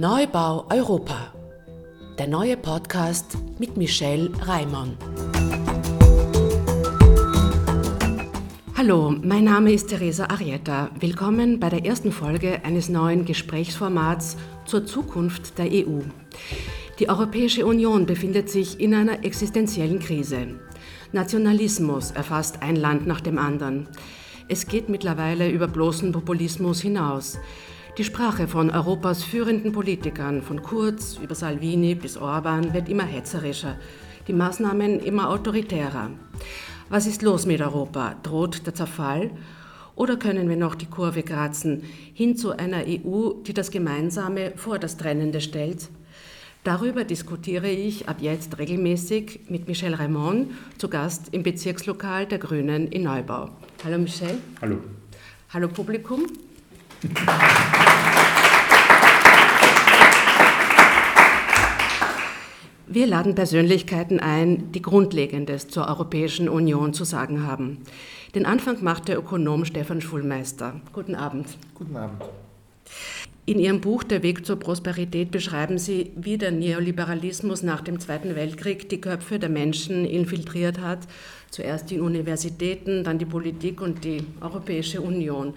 Neubau Europa. Der neue Podcast mit Michelle Reimann. Hallo, mein Name ist Teresa Arietta. Willkommen bei der ersten Folge eines neuen Gesprächsformats zur Zukunft der EU. Die Europäische Union befindet sich in einer existenziellen Krise. Nationalismus erfasst ein Land nach dem anderen. Es geht mittlerweile über bloßen Populismus hinaus. Die Sprache von Europas führenden Politikern, von Kurz über Salvini bis Orban, wird immer hetzerischer, die Maßnahmen immer autoritärer. Was ist los mit Europa? Droht der Zerfall? Oder können wir noch die Kurve kratzen hin zu einer EU, die das Gemeinsame vor das Trennende stellt? Darüber diskutiere ich ab jetzt regelmäßig mit Michel Raymond, zu Gast im Bezirkslokal der Grünen in Neubau. Hallo Michel. Hallo. Hallo Publikum. Wir laden Persönlichkeiten ein, die Grundlegendes zur Europäischen Union zu sagen haben. Den Anfang macht der Ökonom Stefan Schulmeister. Guten Abend. Guten Abend. In Ihrem Buch Der Weg zur Prosperität beschreiben Sie, wie der Neoliberalismus nach dem Zweiten Weltkrieg die Köpfe der Menschen infiltriert hat. Zuerst die Universitäten, dann die Politik und die Europäische Union.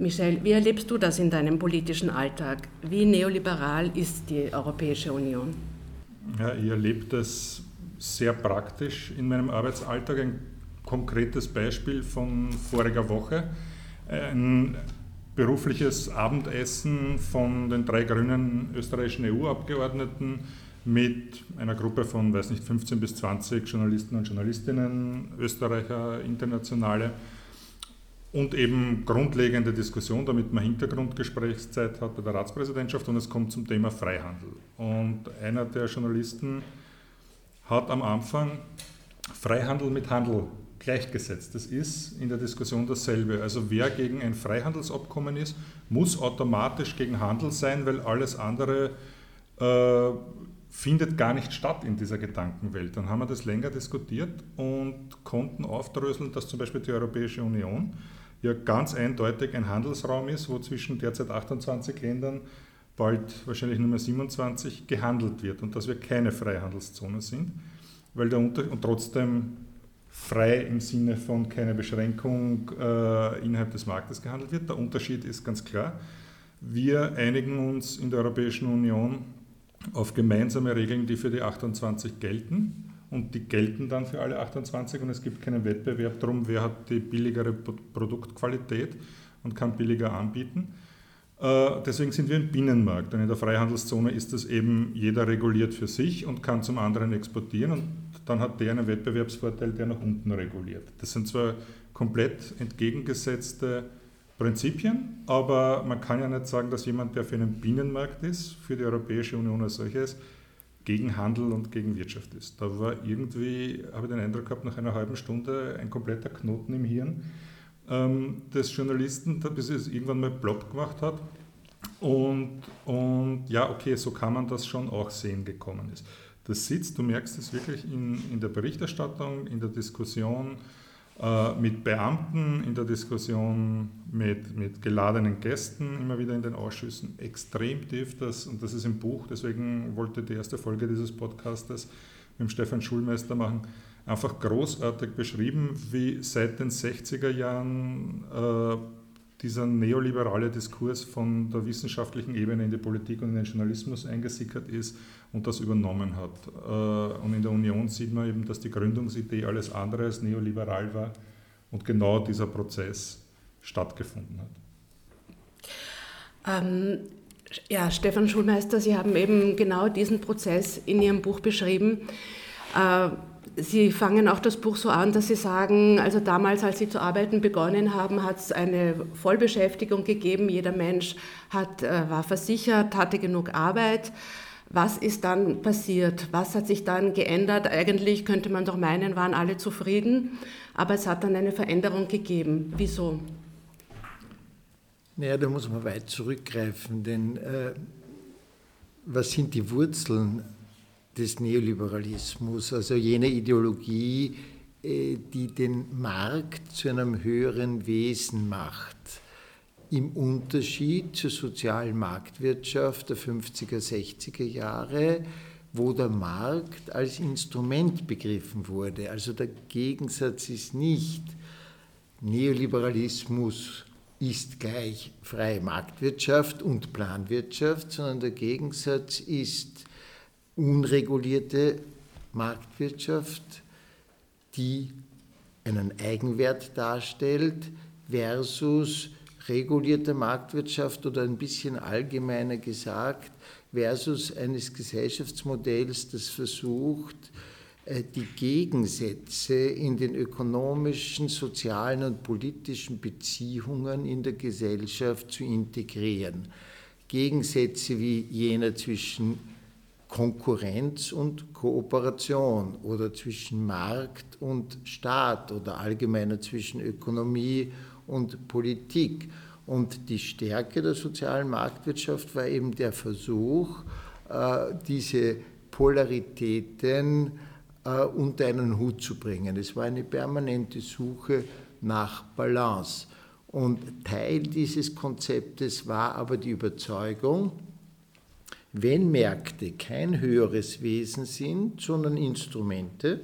Michel, wie erlebst du das in deinem politischen Alltag? Wie neoliberal ist die Europäische Union? Ja, ich erlebe das sehr praktisch in meinem Arbeitsalltag. Ein konkretes Beispiel von voriger Woche. Ein berufliches Abendessen von den drei grünen österreichischen EU-Abgeordneten mit einer Gruppe von, weiß nicht, 15 bis 20 Journalisten und Journalistinnen, Österreicher, Internationale und eben grundlegende Diskussion, damit man Hintergrundgesprächszeit hat bei der Ratspräsidentschaft und es kommt zum Thema Freihandel. Und einer der Journalisten hat am Anfang Freihandel mit Handel gleichgesetzt. Das ist in der Diskussion dasselbe. Also wer gegen ein Freihandelsabkommen ist, muss automatisch gegen Handel sein, weil alles andere äh, findet gar nicht statt in dieser Gedankenwelt. Dann haben wir das länger diskutiert und konnten aufdröseln, dass zum Beispiel die Europäische Union ja ganz eindeutig ein Handelsraum ist, wo zwischen derzeit 28 Ländern, bald wahrscheinlich Nummer 27, gehandelt wird und dass wir keine Freihandelszone sind, weil der Unter und trotzdem frei im Sinne von keine Beschränkung äh, innerhalb des Marktes gehandelt wird. Der Unterschied ist ganz klar. Wir einigen uns in der Europäischen Union auf gemeinsame Regeln, die für die 28 gelten und die gelten dann für alle 28 und es gibt keinen Wettbewerb darum, wer hat die billigere Produktqualität und kann billiger anbieten. Äh, deswegen sind wir ein Binnenmarkt und in der Freihandelszone ist das eben jeder reguliert für sich und kann zum anderen exportieren und dann hat der einen Wettbewerbsvorteil, der nach unten reguliert. Das sind zwar komplett entgegengesetzte Prinzipien, aber man kann ja nicht sagen, dass jemand, der für einen Binnenmarkt ist, für die Europäische Union als solches, gegen Handel und gegen Wirtschaft ist. Da war irgendwie, habe ich den Eindruck gehabt, nach einer halben Stunde ein kompletter Knoten im Hirn ähm, des Journalisten, bis es irgendwann mal plopp gemacht hat. Und, und ja, okay, so kann man das schon auch sehen gekommen ist. Das sitzt, du merkst es wirklich in, in der Berichterstattung, in der Diskussion, mit Beamten, in der Diskussion mit, mit geladenen Gästen, immer wieder in den Ausschüssen. Extrem tief, das, und das ist im Buch, deswegen wollte ich die erste Folge dieses Podcastes mit Stefan Schulmeister machen, einfach großartig beschrieben, wie seit den 60er Jahren äh, dieser neoliberale Diskurs von der wissenschaftlichen Ebene in die Politik und in den Journalismus eingesickert ist und das übernommen hat. Äh, und in der Union sieht man eben, dass die Gründungsidee alles andere als neoliberal war und genau dieser Prozess stattgefunden hat. Ähm, ja, Stefan Schulmeister, Sie haben eben genau diesen Prozess in Ihrem Buch beschrieben. Äh, Sie fangen auch das Buch so an, dass Sie sagen, also damals, als Sie zu arbeiten begonnen haben, hat es eine Vollbeschäftigung gegeben. Jeder Mensch hat, äh, war versichert, hatte genug Arbeit. Was ist dann passiert? Was hat sich dann geändert? Eigentlich könnte man doch meinen, waren alle zufrieden, aber es hat dann eine Veränderung gegeben. Wieso? Naja, da muss man weit zurückgreifen, denn äh, was sind die Wurzeln des Neoliberalismus, also jene Ideologie, äh, die den Markt zu einem höheren Wesen macht? im Unterschied zur sozialen Marktwirtschaft der 50er, 60er Jahre, wo der Markt als Instrument begriffen wurde. Also der Gegensatz ist nicht Neoliberalismus ist gleich freie Marktwirtschaft und Planwirtschaft, sondern der Gegensatz ist unregulierte Marktwirtschaft, die einen Eigenwert darstellt, versus regulierte Marktwirtschaft oder ein bisschen allgemeiner gesagt, versus eines Gesellschaftsmodells, das versucht, äh, die Gegensätze in den ökonomischen, sozialen und politischen Beziehungen in der Gesellschaft zu integrieren. Gegensätze wie jener zwischen Konkurrenz und Kooperation oder zwischen Markt und Staat oder allgemeiner zwischen Ökonomie und Politik. Und die Stärke der sozialen Marktwirtschaft war eben der Versuch, äh, diese Polaritäten äh, unter einen Hut zu bringen. Es war eine permanente Suche nach Balance. Und Teil dieses Konzeptes war aber die Überzeugung, wenn Märkte kein höheres Wesen sind, sondern Instrumente,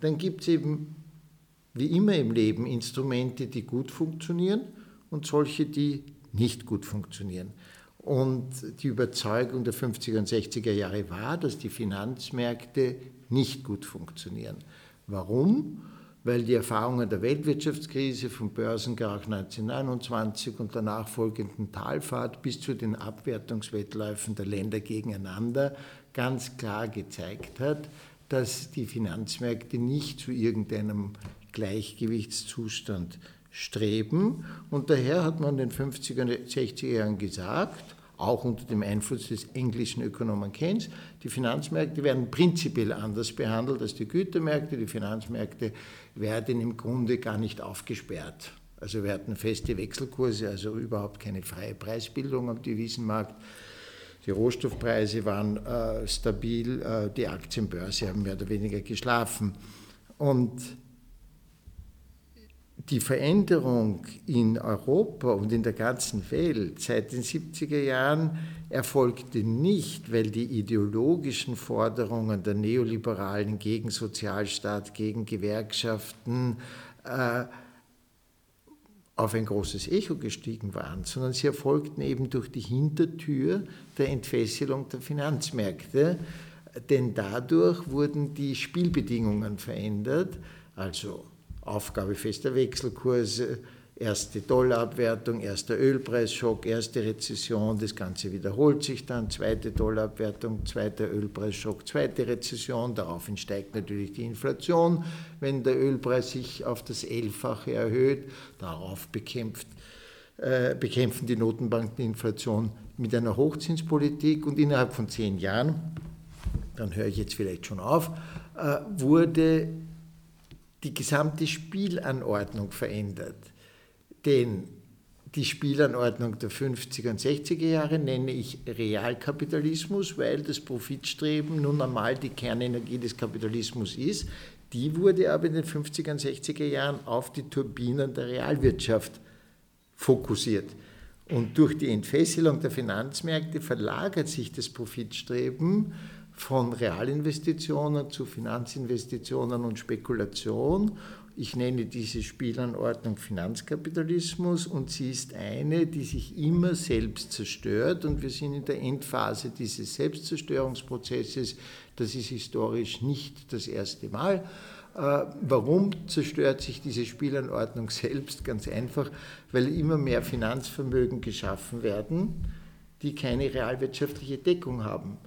dann gibt es eben wie immer im Leben Instrumente, die gut funktionieren und solche, die nicht gut funktionieren. Und die Überzeugung der 50er und 60er Jahre war, dass die Finanzmärkte nicht gut funktionieren. Warum? Weil die Erfahrungen der Weltwirtschaftskrise vom Börsenkrach 1929 und der nachfolgenden Talfahrt bis zu den Abwertungswettläufen der Länder gegeneinander ganz klar gezeigt hat, dass die Finanzmärkte nicht zu irgendeinem Gleichgewichtszustand streben. Und daher hat man in den 50er und 60er Jahren gesagt, auch unter dem Einfluss des englischen Ökonomen Keynes, die Finanzmärkte werden prinzipiell anders behandelt als die Gütermärkte. Die Finanzmärkte werden im Grunde gar nicht aufgesperrt. Also wir hatten feste Wechselkurse, also überhaupt keine freie Preisbildung am Devisenmarkt. Die Rohstoffpreise waren äh, stabil, äh, die Aktienbörse haben mehr oder weniger geschlafen. Und die Veränderung in Europa und in der ganzen Welt seit den 70er Jahren erfolgte nicht, weil die ideologischen Forderungen der Neoliberalen gegen Sozialstaat, gegen Gewerkschaften äh, auf ein großes Echo gestiegen waren, sondern sie erfolgten eben durch die Hintertür der Entfesselung der Finanzmärkte, denn dadurch wurden die Spielbedingungen verändert, also Aufgabe fester Wechselkurse, erste Dollarabwertung, erster Ölpreisschock, erste Rezession, das Ganze wiederholt sich dann, zweite Dollarabwertung, zweiter Ölpreisschock, zweite Rezession, daraufhin steigt natürlich die Inflation, wenn der Ölpreis sich auf das Elffache erhöht, darauf bekämpft, äh, bekämpfen die Notenbanken die Inflation mit einer Hochzinspolitik und innerhalb von zehn Jahren, dann höre ich jetzt vielleicht schon auf, äh, wurde die gesamte Spielanordnung verändert. Denn die Spielanordnung der 50er und 60er Jahre nenne ich Realkapitalismus, weil das Profitstreben nun einmal die Kernenergie des Kapitalismus ist. Die wurde aber in den 50er und 60er Jahren auf die Turbinen der Realwirtschaft fokussiert. Und durch die Entfesselung der Finanzmärkte verlagert sich das Profitstreben von Realinvestitionen zu Finanzinvestitionen und Spekulation. Ich nenne diese Spielanordnung Finanzkapitalismus und sie ist eine, die sich immer selbst zerstört und wir sind in der Endphase dieses Selbstzerstörungsprozesses. Das ist historisch nicht das erste Mal. Äh, warum zerstört sich diese Spielanordnung selbst? Ganz einfach, weil immer mehr Finanzvermögen geschaffen werden, die keine realwirtschaftliche Deckung haben.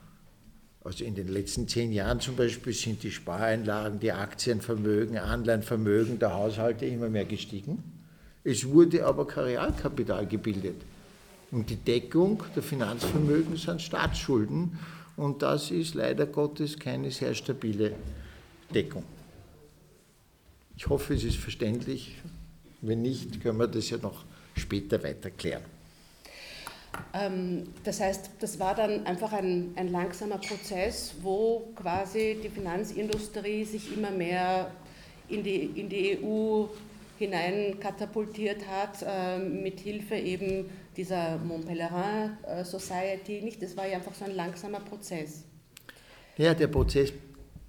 Also in den letzten zehn Jahren zum Beispiel sind die Spareinlagen, die Aktienvermögen, Anleihenvermögen der Haushalte immer mehr gestiegen. Es wurde aber kein Realkapital gebildet. Und die Deckung der Finanzvermögen sind Staatsschulden. Und das ist leider Gottes keine sehr stabile Deckung. Ich hoffe, es ist verständlich. Wenn nicht, können wir das ja noch später weiter klären. Ähm, das heißt, das war dann einfach ein, ein langsamer Prozess, wo quasi die Finanzindustrie sich immer mehr in die, in die EU hinein katapultiert hat, äh, mit Hilfe eben dieser Mont Pelerin äh, Society. Nicht? Das war ja einfach so ein langsamer Prozess. Ja, der Prozess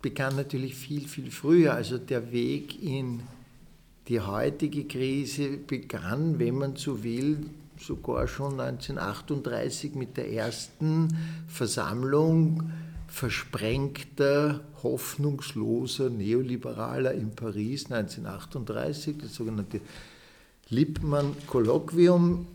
begann natürlich viel, viel früher. Also der Weg in die heutige Krise begann, wenn man so will, sogar schon 1938 mit der ersten Versammlung versprengter, hoffnungsloser Neoliberaler in Paris 1938, das sogenannte Lippmann-Kolloquium.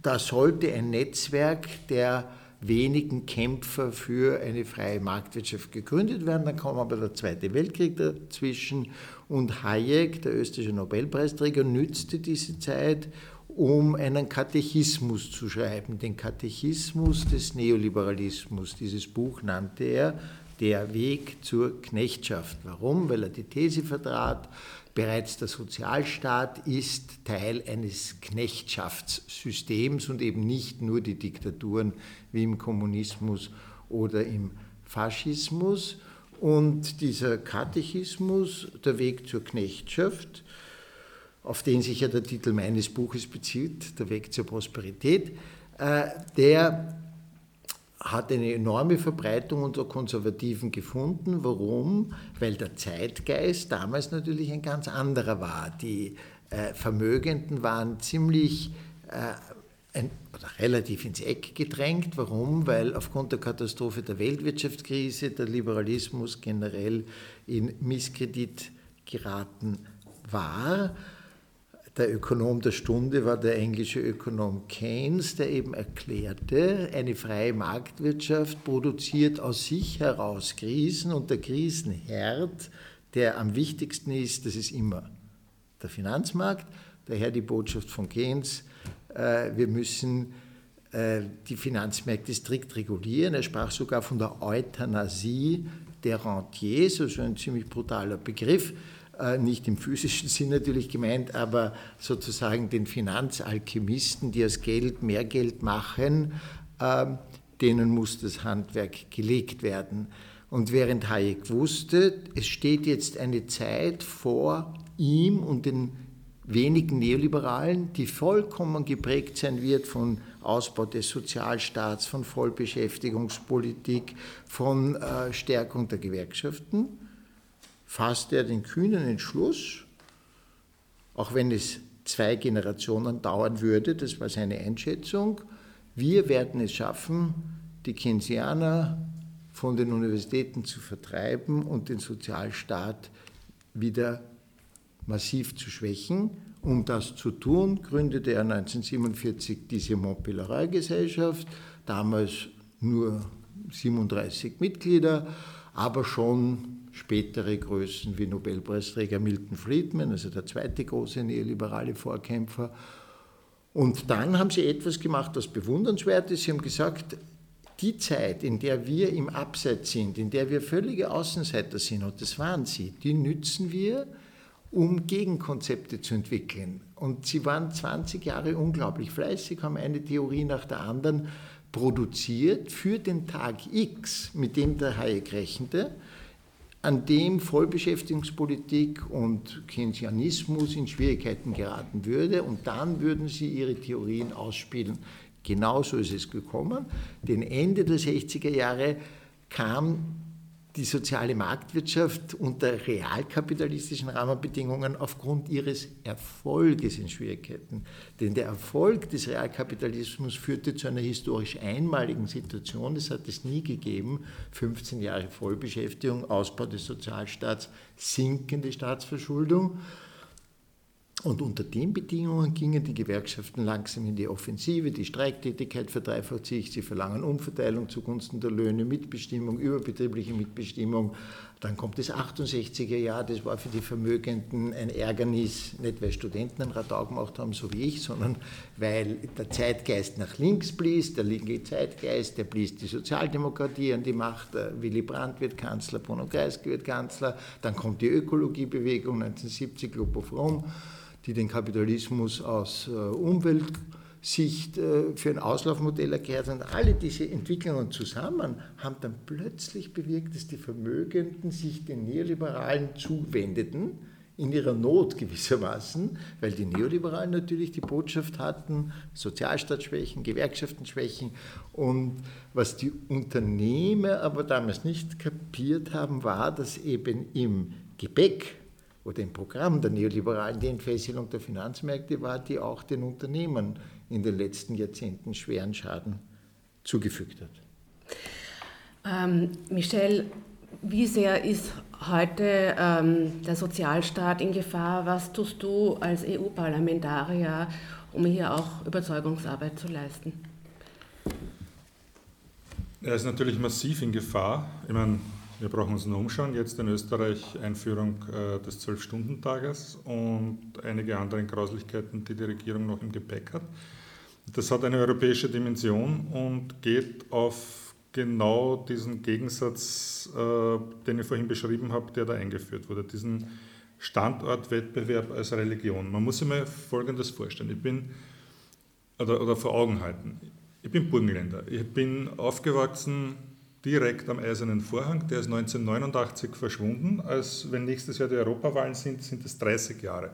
Da sollte ein Netzwerk der wenigen Kämpfer für eine freie Marktwirtschaft gegründet werden. Dann kam aber der Zweite Weltkrieg dazwischen und Hayek, der österreichische Nobelpreisträger, nützte diese Zeit, um einen Katechismus zu schreiben, den Katechismus des Neoliberalismus. Dieses Buch nannte er Der Weg zur Knechtschaft. Warum? Weil er die These vertrat, bereits der Sozialstaat ist Teil eines Knechtschaftssystems und eben nicht nur die Diktaturen wie im Kommunismus oder im Faschismus. Und dieser Katechismus, der Weg zur Knechtschaft, auf den sich ja der Titel meines Buches bezieht, Der Weg zur Prosperität, äh, der hat eine enorme Verbreitung unter Konservativen gefunden. Warum? Weil der Zeitgeist damals natürlich ein ganz anderer war. Die äh, Vermögenden waren ziemlich äh, ein, relativ ins Eck gedrängt. Warum? Weil aufgrund der Katastrophe der Weltwirtschaftskrise der Liberalismus generell in Misskredit geraten war. Der Ökonom der Stunde war der englische Ökonom Keynes, der eben erklärte, eine freie Marktwirtschaft produziert aus sich heraus Krisen und der Krisenherd, der am wichtigsten ist, das ist immer der Finanzmarkt. Daher die Botschaft von Keynes, äh, wir müssen äh, die Finanzmärkte strikt regulieren. Er sprach sogar von der Euthanasie der Rentiers, also ein ziemlich brutaler Begriff. Äh, nicht im physischen Sinn natürlich gemeint, aber sozusagen den Finanzalchemisten, die aus Geld mehr Geld machen, ähm, denen muss das Handwerk gelegt werden. Und während Hayek wusste, es steht jetzt eine Zeit vor ihm und den wenigen Neoliberalen, die vollkommen geprägt sein wird von Ausbau des Sozialstaats, von Vollbeschäftigungspolitik, von äh, Stärkung der Gewerkschaften, fasste er den kühnen Entschluss, auch wenn es zwei Generationen dauern würde, das war seine Einschätzung, wir werden es schaffen, die Keynesianer von den Universitäten zu vertreiben und den Sozialstaat wieder massiv zu schwächen. Um das zu tun, gründete er 1947 diese Montpellier-Gesellschaft, damals nur 37 Mitglieder, aber schon spätere Größen wie Nobelpreisträger Milton Friedman, also der zweite große neoliberale Vorkämpfer. Und dann haben sie etwas gemacht, das bewundernswert ist. Sie haben gesagt, die Zeit, in der wir im Abseits sind, in der wir völlige Außenseiter sind, und das waren sie, die nützen wir, um Gegenkonzepte zu entwickeln. Und sie waren 20 Jahre unglaublich fleißig, haben eine Theorie nach der anderen produziert für den Tag X, mit dem der Hayek rechnete an dem Vollbeschäftigungspolitik und Keynesianismus in Schwierigkeiten geraten würde und dann würden sie ihre Theorien ausspielen. Genauso ist es gekommen. Den Ende der 60er Jahre kam die soziale Marktwirtschaft unter realkapitalistischen Rahmenbedingungen aufgrund ihres Erfolges in Schwierigkeiten. Denn der Erfolg des Realkapitalismus führte zu einer historisch einmaligen Situation, das hat es nie gegeben, 15 Jahre Vollbeschäftigung, Ausbau des Sozialstaats, sinkende Staatsverschuldung. Und unter den Bedingungen gingen die Gewerkschaften langsam in die Offensive. Die Streiktätigkeit verdreifacht sich. Sie verlangen Umverteilung zugunsten der Löhne, Mitbestimmung, überbetriebliche Mitbestimmung. Dann kommt das 68er Jahr. Das war für die Vermögenden ein Ärgernis, nicht weil Studenten ein Radau gemacht haben, so wie ich, sondern weil der Zeitgeist nach links blies. Der linke Zeitgeist, der blies die Sozialdemokratie an die Macht. Willy Brandt wird Kanzler, Bruno Kreisky wird Kanzler. Dann kommt die Ökologiebewegung 1970, Lopov Rom die den Kapitalismus aus äh, Umweltsicht äh, für ein Auslaufmodell erklärt haben. Alle diese Entwicklungen zusammen haben dann plötzlich bewirkt, dass die Vermögenden sich den Neoliberalen zuwendeten, in ihrer Not gewissermaßen, weil die Neoliberalen natürlich die Botschaft hatten, Sozialstaatsschwächen, Gewerkschaftenschwächen. Und was die Unternehmer aber damals nicht kapiert haben, war, dass eben im Gepäck oder im Programm der Neoliberalen die Entfesselung der Finanzmärkte war, die auch den Unternehmen in den letzten Jahrzehnten schweren Schaden zugefügt hat. Ähm, Michel, wie sehr ist heute ähm, der Sozialstaat in Gefahr? Was tust du als EU-Parlamentarier, um hier auch Überzeugungsarbeit zu leisten? Er ist natürlich massiv in Gefahr. Ich meine, wir brauchen uns nur umschauen. Jetzt in Österreich Einführung äh, des Zwölf-Stunden-Tages und einige andere Grauslichkeiten, die die Regierung noch im Gepäck hat. Das hat eine europäische Dimension und geht auf genau diesen Gegensatz, äh, den ich vorhin beschrieben habe, der da eingeführt wurde, diesen Standortwettbewerb als Religion. Man muss sich mal Folgendes vorstellen. Ich bin, oder, oder vor Augen halten. Ich bin Burgenländer. Ich bin aufgewachsen direkt am Eisernen Vorhang. Der ist 1989 verschwunden. Als wenn nächstes Jahr die Europawahlen sind, sind es 30 Jahre.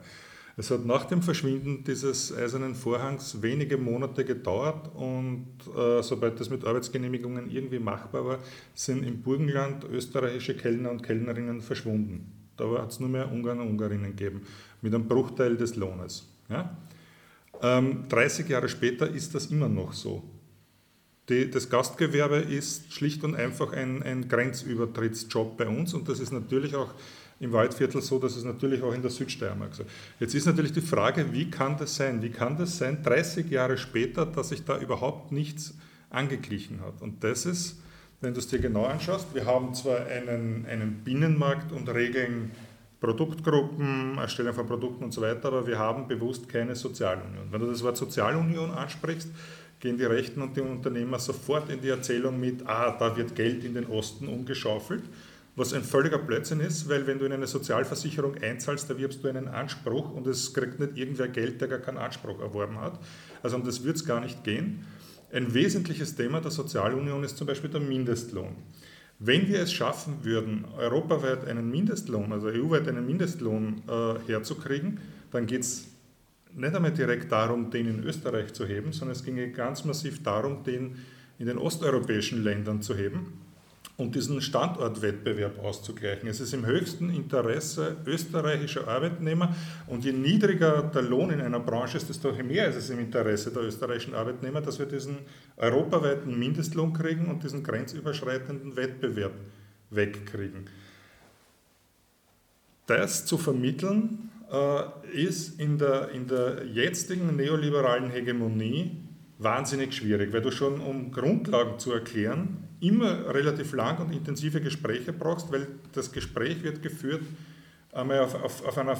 Es hat nach dem Verschwinden dieses Eisernen Vorhangs wenige Monate gedauert und äh, sobald das mit Arbeitsgenehmigungen irgendwie machbar war, sind im Burgenland österreichische Kellner und Kellnerinnen verschwunden. Da hat es nur mehr Ungarn und Ungarinnen gegeben, mit einem Bruchteil des Lohnes. Ja? Ähm, 30 Jahre später ist das immer noch so. Die, das Gastgewerbe ist schlicht und einfach ein, ein Grenzübertrittsjob bei uns und das ist natürlich auch im Waldviertel so, dass es natürlich auch in der Südsteiermark so. Jetzt ist natürlich die Frage, wie kann das sein? Wie kann das sein, 30 Jahre später, dass sich da überhaupt nichts angeglichen hat? Und das ist, wenn du es dir genau anschaust, wir haben zwar einen, einen Binnenmarkt und regeln Produktgruppen, Erstellung von Produkten und so weiter, aber wir haben bewusst keine Sozialunion. Wenn du das Wort Sozialunion ansprichst, gehen die Rechten und die Unternehmer sofort in die Erzählung mit, ah, da wird Geld in den Osten umgeschaufelt was ein völliger Blödsinn ist, weil wenn du in eine Sozialversicherung einzahlst, erwirbst du einen Anspruch und es kriegt nicht irgendwer Geld, der gar keinen Anspruch erworben hat. Also um das wird es gar nicht gehen. Ein wesentliches Thema der Sozialunion ist zum Beispiel der Mindestlohn. Wenn wir es schaffen würden, europaweit einen Mindestlohn, also EU-weit einen Mindestlohn äh, herzukriegen, dann geht es nicht einmal direkt darum, den in Österreich zu heben, sondern es ginge ganz massiv darum, den in den osteuropäischen Ländern zu heben und diesen Standortwettbewerb auszugleichen. Es ist im höchsten Interesse österreichischer Arbeitnehmer und je niedriger der Lohn in einer Branche ist, desto mehr ist es im Interesse der österreichischen Arbeitnehmer, dass wir diesen europaweiten Mindestlohn kriegen und diesen grenzüberschreitenden Wettbewerb wegkriegen. Das zu vermitteln ist in der, in der jetzigen neoliberalen Hegemonie wahnsinnig schwierig, weil du schon, um Grundlagen zu erklären, immer relativ lang und intensive Gespräche brauchst, weil das Gespräch wird geführt einmal auf, auf, auf, einer,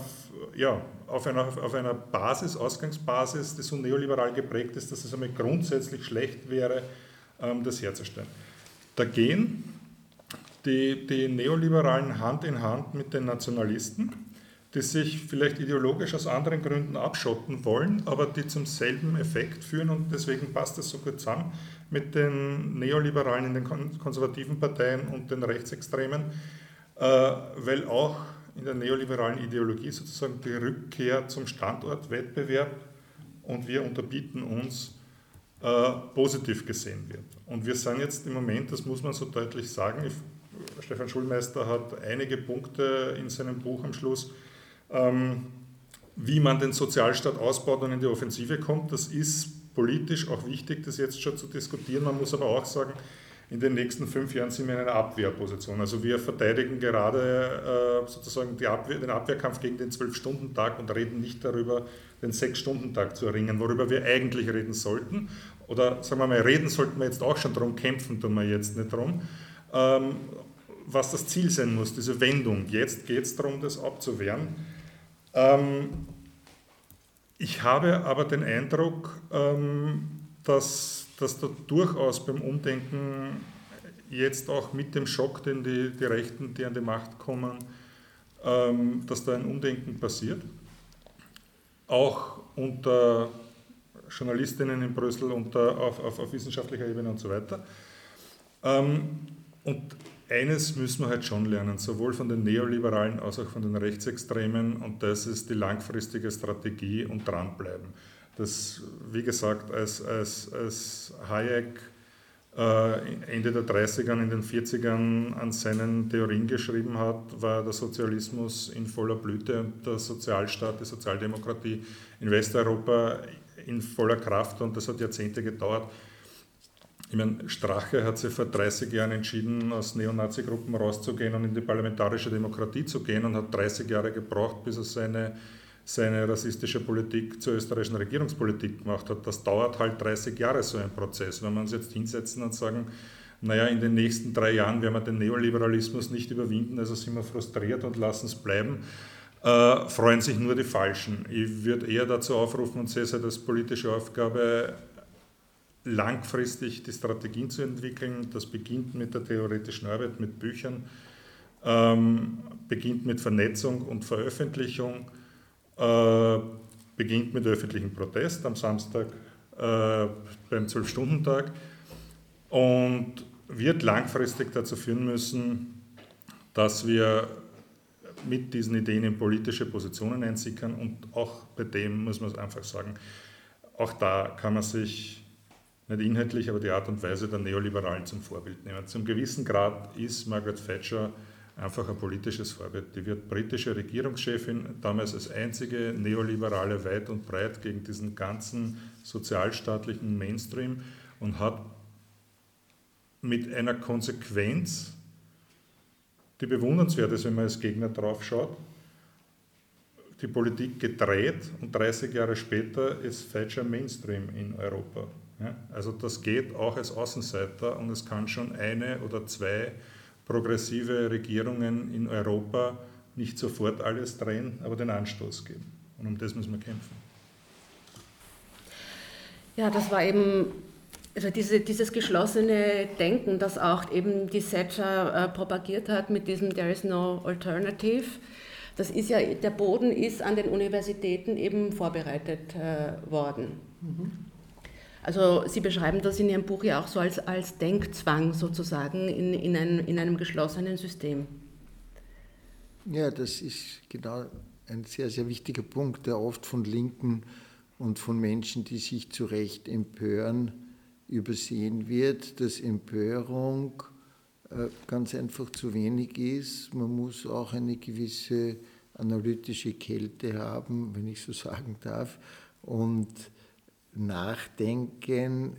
ja, auf, einer, auf einer Basis, Ausgangsbasis, die so neoliberal geprägt ist, dass es einmal grundsätzlich schlecht wäre, ähm, das herzustellen. Da gehen die, die Neoliberalen Hand in Hand mit den Nationalisten, die sich vielleicht ideologisch aus anderen Gründen abschotten wollen, aber die zum selben Effekt führen und deswegen passt das so gut zusammen mit den Neoliberalen in den konservativen Parteien und den Rechtsextremen, äh, weil auch in der neoliberalen Ideologie sozusagen die Rückkehr zum Standortwettbewerb und wir unterbieten uns äh, positiv gesehen wird. Und wir sind jetzt im Moment, das muss man so deutlich sagen, Stefan Schulmeister hat einige Punkte in seinem Buch am Schluss, wie man den Sozialstaat ausbaut und in die Offensive kommt. Das ist politisch auch wichtig, das jetzt schon zu diskutieren. Man muss aber auch sagen, in den nächsten fünf Jahren sind wir in einer Abwehrposition. Also wir verteidigen gerade äh, sozusagen Abwehr, den Abwehrkampf gegen den Zwölf-Stunden-Tag und reden nicht darüber, den Sechs-Stunden-Tag zu erringen, worüber wir eigentlich reden sollten. Oder sagen wir mal, reden sollten wir jetzt auch schon darum, kämpfen tun wir jetzt nicht darum. Ähm, was das Ziel sein muss, diese Wendung. Jetzt geht es darum, das abzuwehren. Ähm, ich habe aber den Eindruck, ähm, dass, dass da durchaus beim Umdenken jetzt auch mit dem Schock, den die, die Rechten, die an die Macht kommen, ähm, dass da ein Umdenken passiert. Auch unter Journalistinnen in Brüssel, unter, auf, auf, auf wissenschaftlicher Ebene und so weiter. Ähm, und eines müssen wir halt schon lernen, sowohl von den Neoliberalen als auch von den Rechtsextremen, und das ist die langfristige Strategie und dranbleiben. Das, wie gesagt, als, als, als Hayek äh, Ende der 30er, in den 40ern an seinen Theorien geschrieben hat, war der Sozialismus in voller Blüte und der Sozialstaat, die Sozialdemokratie in Westeuropa in voller Kraft und das hat Jahrzehnte gedauert. Ich meine, Strache hat sich vor 30 Jahren entschieden, aus Neonazi-Gruppen rauszugehen und in die parlamentarische Demokratie zu gehen und hat 30 Jahre gebraucht, bis er seine, seine rassistische Politik zur österreichischen Regierungspolitik gemacht hat. Das dauert halt 30 Jahre, so ein Prozess. Wenn wir uns jetzt hinsetzen und sagen, naja, in den nächsten drei Jahren werden wir den Neoliberalismus nicht überwinden, also sind wir frustriert und lassen es bleiben, äh, freuen sich nur die Falschen. Ich würde eher dazu aufrufen und sehe es als politische Aufgabe, langfristig die Strategien zu entwickeln. Das beginnt mit der theoretischen Arbeit, mit Büchern, ähm, beginnt mit Vernetzung und Veröffentlichung, äh, beginnt mit öffentlichem Protest am Samstag äh, beim Zwölf-Stunden-Tag und wird langfristig dazu führen müssen, dass wir mit diesen Ideen in politische Positionen einsickern und auch bei dem muss man einfach sagen, auch da kann man sich nicht inhaltlich, aber die Art und Weise der Neoliberalen zum Vorbild nehmen. Zum gewissen Grad ist Margaret Thatcher einfach ein politisches Vorbild. Die wird britische Regierungschefin, damals als einzige Neoliberale weit und breit gegen diesen ganzen sozialstaatlichen Mainstream und hat mit einer Konsequenz, die bewundernswert ist, wenn man als Gegner drauf schaut, die Politik gedreht und 30 Jahre später ist Thatcher Mainstream in Europa. Ja, also das geht auch als Außenseiter und es kann schon eine oder zwei progressive Regierungen in Europa nicht sofort alles drehen, aber den Anstoß geben. Und um das müssen wir kämpfen. Ja, das war eben also diese, dieses geschlossene Denken, das auch eben die Thatcher äh, propagiert hat mit diesem There is no alternative. Das ist ja, der Boden ist an den Universitäten eben vorbereitet äh, worden. Mhm. Also Sie beschreiben das in Ihrem Buch ja auch so als, als Denkzwang sozusagen in, in, einem, in einem geschlossenen System. Ja, das ist genau ein sehr, sehr wichtiger Punkt, der oft von Linken und von Menschen, die sich zu Recht empören, übersehen wird, dass Empörung äh, ganz einfach zu wenig ist. Man muss auch eine gewisse analytische Kälte haben, wenn ich so sagen darf. Und nachdenken,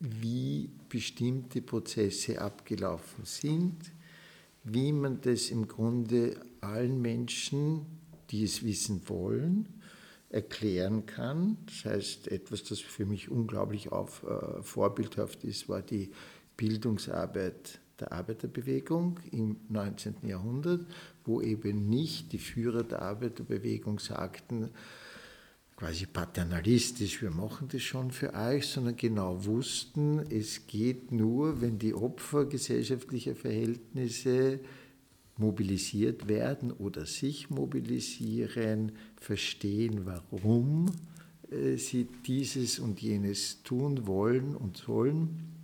wie bestimmte Prozesse abgelaufen sind, wie man das im Grunde allen Menschen, die es wissen wollen, erklären kann. Das heißt, etwas, das für mich unglaublich auf, äh, vorbildhaft ist, war die Bildungsarbeit der Arbeiterbewegung im 19. Jahrhundert, wo eben nicht die Führer der Arbeiterbewegung sagten, quasi paternalistisch, wir machen das schon für euch, sondern genau wussten, es geht nur, wenn die Opfer gesellschaftlicher Verhältnisse mobilisiert werden oder sich mobilisieren, verstehen, warum äh, sie dieses und jenes tun wollen und sollen.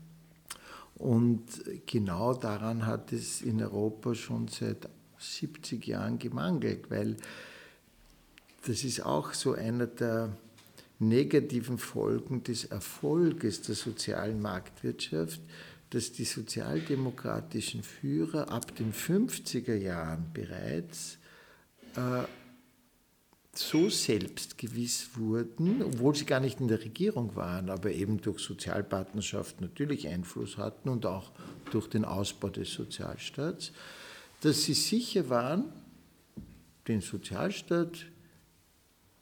Und genau daran hat es in Europa schon seit 70 Jahren gemangelt, weil das ist auch so einer der negativen Folgen des Erfolges der sozialen Marktwirtschaft, dass die sozialdemokratischen Führer ab den 50er Jahren bereits äh, so selbstgewiss wurden, obwohl sie gar nicht in der Regierung waren, aber eben durch Sozialpartnerschaft natürlich Einfluss hatten und auch durch den Ausbau des Sozialstaats, dass sie sicher waren, den Sozialstaat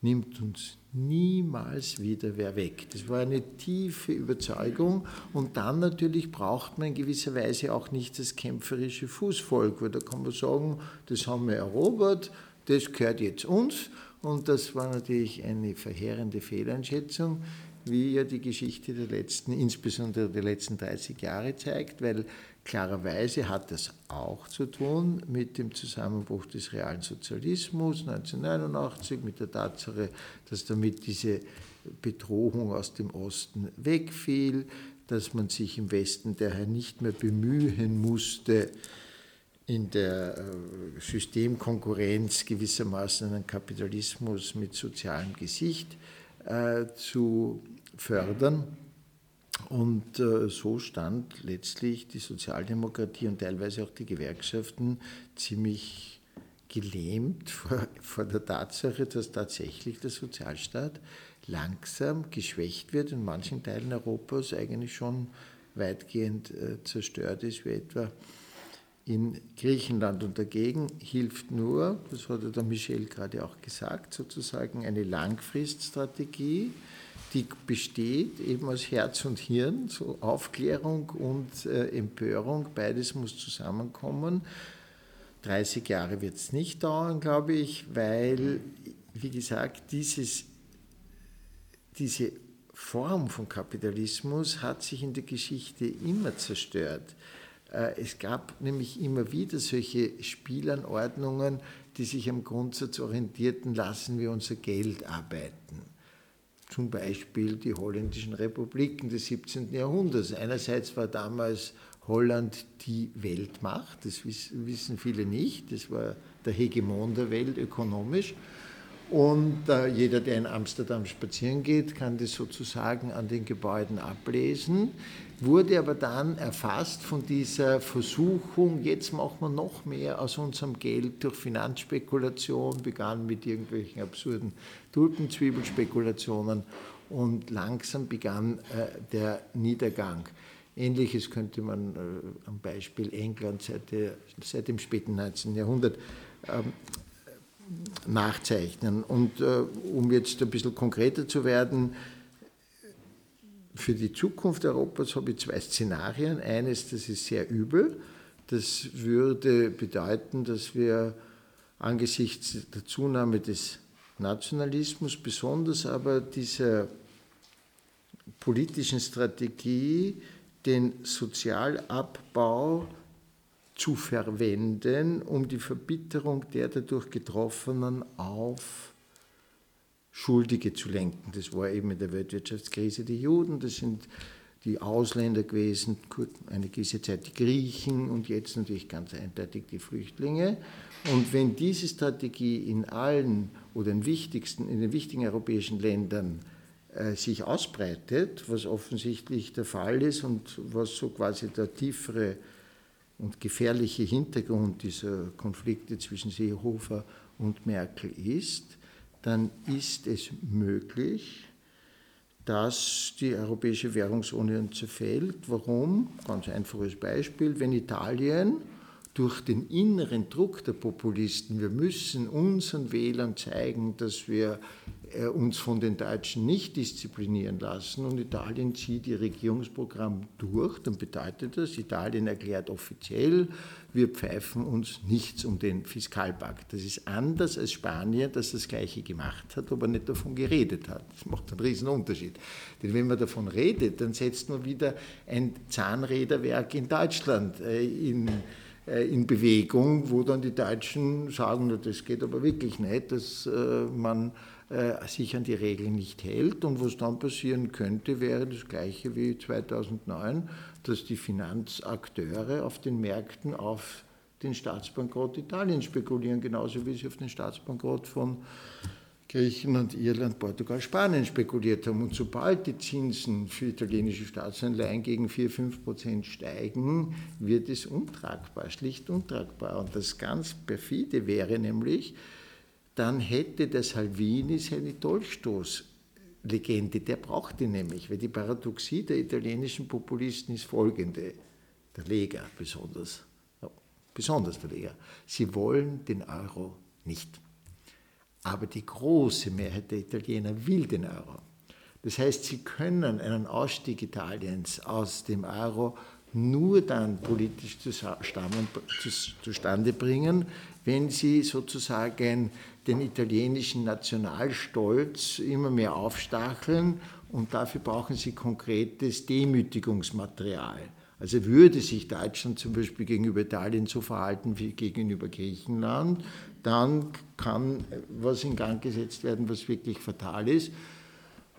nimmt uns niemals wieder wer weg. Das war eine tiefe Überzeugung. Und dann natürlich braucht man in gewisser Weise auch nicht das kämpferische Fußvolk, weil da kann man sagen, das haben wir erobert, das gehört jetzt uns. Und das war natürlich eine verheerende Fehleinschätzung, wie ja die Geschichte der letzten, insbesondere der letzten 30 Jahre zeigt, weil Klarerweise hat das auch zu tun mit dem Zusammenbruch des realen Sozialismus 1989, mit der Tatsache, dass damit diese Bedrohung aus dem Osten wegfiel, dass man sich im Westen daher nicht mehr bemühen musste, in der äh, Systemkonkurrenz gewissermaßen einen Kapitalismus mit sozialem Gesicht äh, zu fördern. Und äh, so stand letztlich die Sozialdemokratie und teilweise auch die Gewerkschaften ziemlich gelähmt vor, vor der Tatsache, dass tatsächlich der Sozialstaat langsam geschwächt wird, in manchen Teilen Europas eigentlich schon weitgehend äh, zerstört ist, wie etwa in Griechenland. Und dagegen hilft nur, das hat der Michel gerade auch gesagt, sozusagen eine Langfriststrategie, die besteht eben aus Herz und Hirn, so Aufklärung und äh, Empörung, beides muss zusammenkommen. 30 Jahre wird es nicht dauern, glaube ich, weil, wie gesagt, dieses, diese Form von Kapitalismus hat sich in der Geschichte immer zerstört. Äh, es gab nämlich immer wieder solche Spielanordnungen, die sich am Grundsatz orientierten, lassen wir unser Geld arbeiten. Zum Beispiel die holländischen Republiken des 17. Jahrhunderts. Einerseits war damals Holland die Weltmacht, das wissen viele nicht, das war der Hegemon der Welt ökonomisch. Und äh, jeder, der in Amsterdam spazieren geht, kann das sozusagen an den Gebäuden ablesen, wurde aber dann erfasst von dieser Versuchung, jetzt machen wir noch mehr aus unserem Geld durch Finanzspekulation, begann mit irgendwelchen absurden Tulpenzwiebelspekulationen und langsam begann äh, der Niedergang. Ähnliches könnte man äh, am Beispiel England seit, der, seit, dem späten 19. Jahrhundert ähm, nachzeichnen. Und äh, um jetzt ein bisschen konkreter zu werden, für die Zukunft Europas habe ich zwei Szenarien. Eines, das ist sehr übel. Das würde bedeuten, dass wir angesichts der Zunahme des Nationalismus, besonders aber dieser politischen Strategie, den Sozialabbau zu verwenden, um die Verbitterung der dadurch Getroffenen auf Schuldige zu lenken. Das war eben in der Weltwirtschaftskrise die Juden, das sind die Ausländer gewesen, eine gewisse Zeit die Griechen und jetzt natürlich ganz eindeutig die Flüchtlinge. Und wenn diese Strategie in allen oder in, wichtigsten, in den wichtigen europäischen Ländern äh, sich ausbreitet, was offensichtlich der Fall ist und was so quasi der tiefere und gefährliche Hintergrund dieser Konflikte zwischen Seehofer und Merkel ist, dann ist es möglich, dass die Europäische Währungsunion zerfällt. Warum? Ganz einfaches Beispiel. Wenn Italien durch den inneren Druck der Populisten, wir müssen unseren Wählern zeigen, dass wir uns von den Deutschen nicht disziplinieren lassen und Italien zieht ihr Regierungsprogramm durch, dann bedeutet das, Italien erklärt offiziell, wir pfeifen uns nichts um den Fiskalpakt. Das ist anders als Spanien, das das Gleiche gemacht hat, aber nicht davon geredet hat. Das macht einen riesen Unterschied. Denn wenn man davon redet, dann setzt man wieder ein Zahnräderwerk in Deutschland äh, in äh, in Bewegung, wo dann die Deutschen sagen, das geht aber wirklich nicht, dass man äh, sich an die Regeln nicht hält. Und was dann passieren könnte, wäre das gleiche wie 2009, dass die Finanzakteure auf den Märkten auf den Staatsbankrott Italiens spekulieren, genauso wie sie auf den Staatsbankrott von Griechenland, Irland, Portugal, Spanien spekuliert haben. Und sobald die Zinsen für italienische Staatsanleihen gegen 4-5 Prozent steigen, wird es untragbar, schlicht untragbar. Und das ganz perfide wäre nämlich, dann hätte der Salvini seine Dolchstoßlegende, der braucht die nämlich, weil die Paradoxie der italienischen Populisten ist folgende, der Lega besonders, besonders der Lega, sie wollen den Euro nicht. Aber die große Mehrheit der Italiener will den Euro. Das heißt, sie können einen Ausstieg Italiens aus dem Euro nur dann politisch zustande bringen, wenn sie sozusagen den italienischen Nationalstolz immer mehr aufstacheln und dafür brauchen sie konkretes Demütigungsmaterial. Also würde sich Deutschland zum Beispiel gegenüber Italien so verhalten wie gegenüber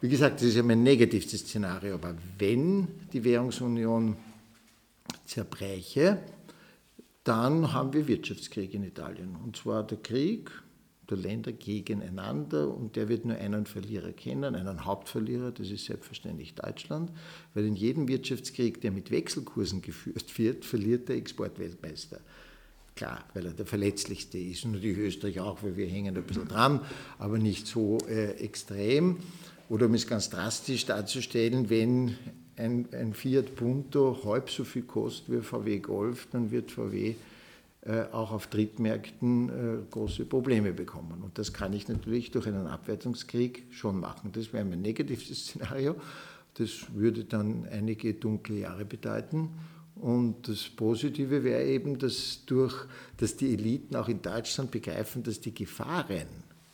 Wie gesagt, das ist ja mein negativstes Szenario, aber wenn die Währungsunion zerbreche, dann haben wir Wirtschaftskrieg in Italien. Und zwar der Krieg der Länder gegeneinander und der wird nur einen Verlierer kennen, einen Hauptverlierer, das ist selbstverständlich Deutschland, weil in jedem Wirtschaftskrieg, der mit Wechselkursen geführt wird, verliert der Exportweltmeister. Klar, weil er der verletzlichste ist und natürlich Österreich auch, weil wir hängen ein bisschen dran, aber nicht so äh, extrem. Oder um es ganz drastisch darzustellen, wenn ein, ein Fiat Punto halb so viel kostet wie VW Golf, dann wird VW äh, auch auf Drittmärkten äh, große Probleme bekommen. Und das kann ich natürlich durch einen Abwertungskrieg schon machen. Das wäre mein negatives Szenario. Das würde dann einige dunkle Jahre bedeuten. Und das Positive wäre eben, dass, durch, dass die Eliten auch in Deutschland begreifen, dass die Gefahren,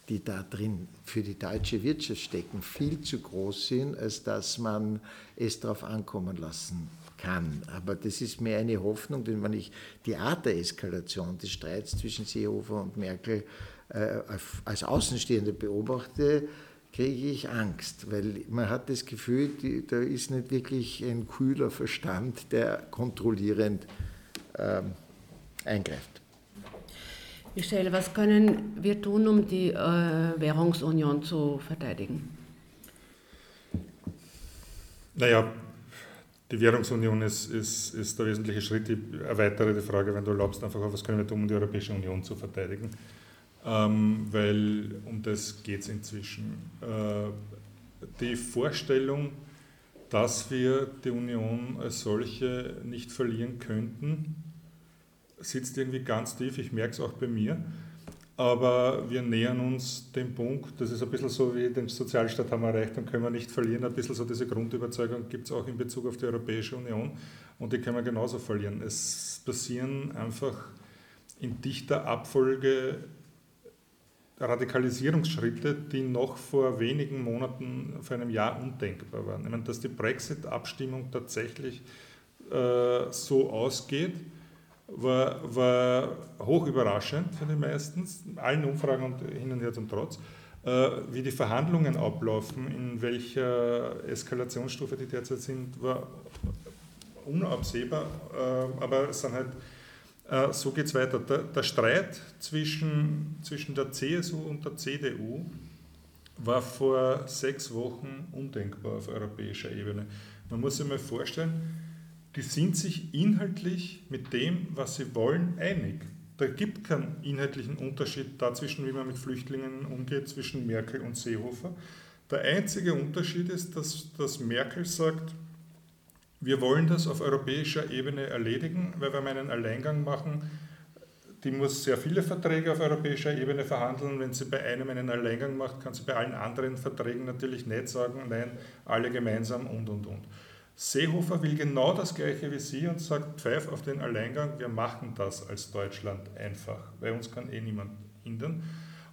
die da drin für die deutsche Wirtschaft stecken, viel zu groß sind, als dass man es darauf ankommen lassen kann. Aber das ist mehr eine Hoffnung, denn wenn ich die Art der Eskalation des Streits zwischen Seehofer und Merkel äh, als Außenstehender beobachte, kriege ich Angst, weil man hat das Gefühl, die, da ist nicht wirklich ein kühler Verstand, der kontrollierend äh, eingreift. Michelle, was können wir tun, um die äh, Währungsunion zu verteidigen? Naja, die Währungsunion ist, ist, ist der wesentliche Schritt. Ich erweitere die Frage, wenn du erlaubst, einfach auf, was können wir tun, um die Europäische Union zu verteidigen. Ähm, weil um das geht es inzwischen. Äh, die Vorstellung, dass wir die Union als solche nicht verlieren könnten, sitzt irgendwie ganz tief. Ich merke es auch bei mir aber wir nähern uns dem Punkt, das ist ein bisschen so wie den Sozialstaat haben wir erreicht und können wir nicht verlieren. Ein bisschen so diese Grundüberzeugung gibt es auch in Bezug auf die Europäische Union und die können wir genauso verlieren. Es passieren einfach in dichter Abfolge Radikalisierungsschritte, die noch vor wenigen Monaten, vor einem Jahr undenkbar waren. Ich meine, dass die Brexit-Abstimmung tatsächlich äh, so ausgeht, war, war hoch überraschend für die meisten, allen Umfragen und hin und her zum Trotz. Äh, wie die Verhandlungen ablaufen, in welcher Eskalationsstufe die derzeit sind, war unabsehbar, äh, aber es sind halt, so geht es weiter. Der, der, Streit zwischen, zwischen der CSU und der CDU war vor sechs Wochen undenkbar auf europäischer Ebene. Man muss sich mal vorstellen, die sind sich inhaltlich mit dem, was sie wollen, einig. Da gibt keinen inhaltlichen Unterschied dazwischen, wie man mit Flüchtlingen umgeht, zwischen Merkel und Seehofer. Der einzige Unterschied ist, dass, dass Merkel sagt, wir wollen das auf europäischer Ebene erledigen, weil wir einen Alleingang machen, die muss sehr viele Verträge auf europäischer Ebene verhandeln. Wenn sie bei einem einen Alleingang macht, kann sie bei allen anderen Verträgen natürlich nicht sagen, nein, alle gemeinsam und, und, und. Seehofer will genau das Gleiche wie Sie und sagt, pfeif auf den Alleingang, wir machen das als Deutschland einfach, weil uns kann eh niemand hindern.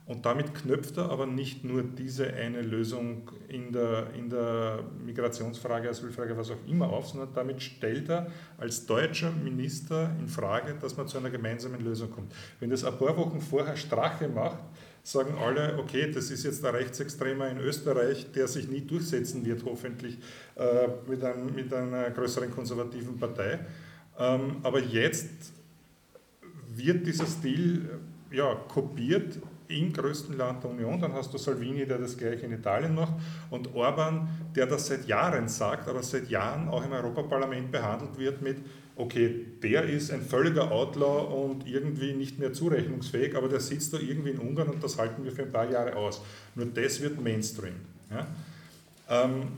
Und damit knöpft er aber nicht nur diese eine Lösung in der, in der Migrationsfrage, Asylfrage, was auch immer auf, sondern damit stellt er als deutscher Minister in Frage, dass man zu einer gemeinsamen Lösung kommt. Wenn das ein paar Wochen vorher Strache macht, sagen alle, okay, das ist jetzt der Rechtsextremer in Österreich, der sich nie durchsetzen wird, hoffentlich äh, mit, einem, mit, einer größeren konservativen Partei. Ähm, aber jetzt wird dieser Stil ja, kopiert im größten Land der Union. Dann hast du Salvini, der das gleiche in Italien macht, und Orban, der das seit Jahren sagt, aber seit Jahren auch im Europaparlament behandelt wird mit okay, der ist ein völliger Outlaw und irgendwie nicht mehr zurechnungsfähig, aber der sitzt da irgendwie in Ungarn und das halten wir für ein paar Jahre aus. Nur das wird Mainstream. Ja? Ähm,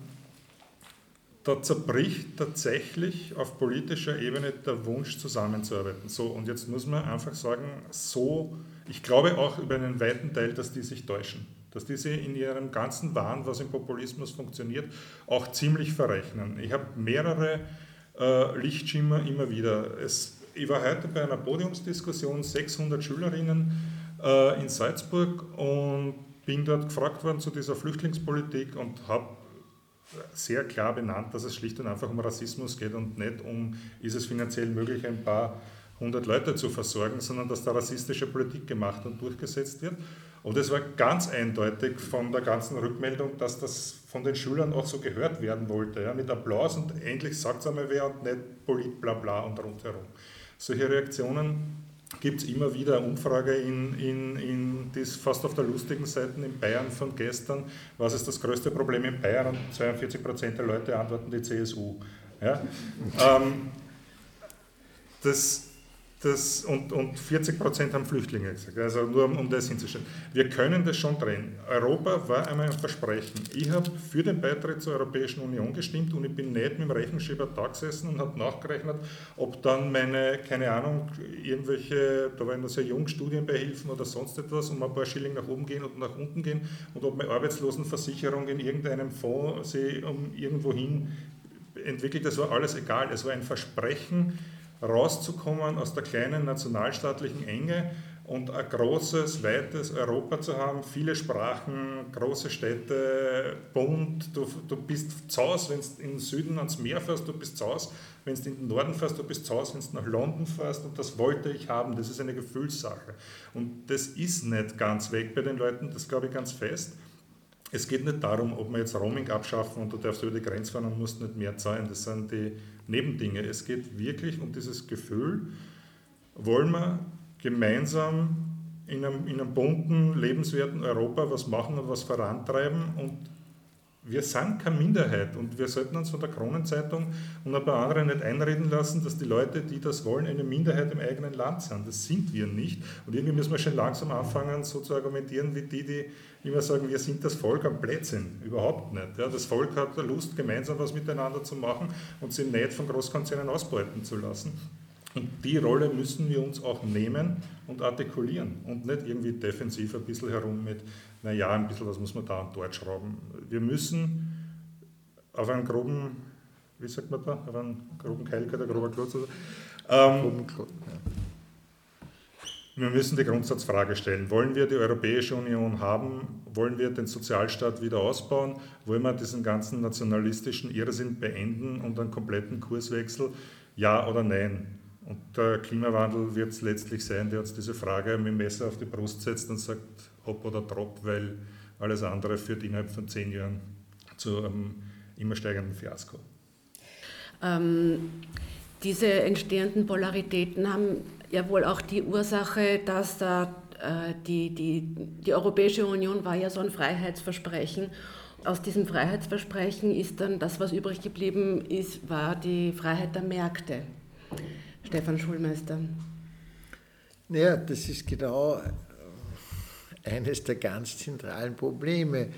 da zerbricht tatsächlich auf politischer Ebene der Wunsch zusammenzuarbeiten. So, und jetzt muss man einfach sagen, so, ich glaube auch über einen weiten Teil, dass die sich täuschen. Dass die sich in ihrem ganzen Wahn, was im Populismus funktioniert, auch ziemlich verrechnen. Ich habe mehrere äh, Lichtschimmer immer wieder. Es, ich war heute bei einer Podiumsdiskussion, 600 Schülerinnen äh, in Salzburg und bin dort gefragt worden zu dieser Flüchtlingspolitik und habe sehr klar benannt, dass es schlicht und einfach um Rassismus geht und nicht um, ist es finanziell möglich, ein paar hundert Leute zu versorgen, sondern dass da rassistische Politik gemacht und durchgesetzt wird. Und es war ganz eindeutig von der ganzen Rückmeldung, dass das von den Schülern auch so gehört werden wollte, ja, mit Applaus und endlich sagt es einmal wer und nicht Polit, bla bla und rundherum. Solche Reaktionen gibt es immer wieder eine Umfrage in, in, in das fast auf der lustigen Seite in Bayern von gestern. Was ist das größte Problem in Bayern? Und 42 Prozent der Leute antworten die CSU. Ja? ähm, das, das, und, und 40 Prozent haben Flüchtlinge gesagt, also nur um, um, das hinzustellen. Wir können das schon drehen. Europa war einmal ein Versprechen. Ich habe für den Beitritt zur Europäischen Union gestimmt und ich bin nicht mit dem Rechenschieber da gesessen und habe nachgerechnet, ob dann meine, keine Ahnung, irgendwelche, da waren das ja jung, Studienbeihilfen oder sonst etwas, um ein paar Schilling nach oben gehen und nach unten gehen und ob meine Arbeitslosenversicherung in irgendeinem Fonds sie um irgendwo hin entwickelt. Das war alles egal. Es war ein Versprechen, rauszukommen aus der kleinen nationalstaatlichen Enge und ein großes, weites Europa zu haben, viele Sprachen, große Städte, bunt, du, du bist zu Hause, wenn du im Süden ans Meer fährst, du bist zu Hause, wenn du in den Norden fährst, du bist zu Hause, wenn du nach London fährst und das wollte ich haben, das ist eine Gefühlssache. Und das ist nicht ganz weg bei den Leuten, das glaube ich ganz fest. Es geht nicht darum, ob wir jetzt Roaming abschaffen und du darfst über die Grenze fahren und musst nicht mehr zahlen. Das sind die Nebendinge. Es geht wirklich um dieses Gefühl, wollen wir gemeinsam in einem, in einem bunten, lebenswerten Europa was machen und was vorantreiben und wir sind keine Minderheit und wir sollten uns von der Kronenzeitung und ein paar anderen nicht einreden lassen, dass die Leute, die das wollen, eine Minderheit im eigenen Land sind. Das sind wir nicht. Und irgendwie müssen wir schon langsam anfangen, so zu argumentieren wie die, die immer sagen, wir sind das Volk am Blödsinn. Überhaupt nicht. Ja, das Volk hat Lust, gemeinsam was miteinander zu machen und sich nicht von Großkonzernen ausbeuten zu lassen. Und die Rolle müssen wir uns auch nehmen und artikulieren und nicht irgendwie defensiv ein bisschen herum mit, naja, ein bisschen was muss man da und dort schrauben. Wir müssen auf einen groben, wie sagt man da, auf einen groben Keilke oder grober Klotz, ähm, wir müssen die Grundsatzfrage stellen. Wollen wir die Europäische Union haben? Wollen wir den Sozialstaat wieder ausbauen? Wollen wir diesen ganzen nationalistischen Irrsinn beenden und einen kompletten Kurswechsel? Ja oder nein? Und der Klimawandel wird es letztlich sein, der uns diese Frage mit dem Messer auf die Brust setzt und sagt, ob oder trop, weil alles andere führt innerhalb von zehn Jahren zu einem immer steigenden Fiasko. Ähm, diese entstehenden Polaritäten haben ja wohl auch die Ursache, dass da äh, die, die, die Europäische Union war ja so ein Freiheitsversprechen. Aus diesem Freiheitsversprechen ist dann das, was übrig geblieben ist, war die Freiheit der Märkte. Stefan Schulmeister. Naja, das ist genau eines der ganz zentralen Probleme,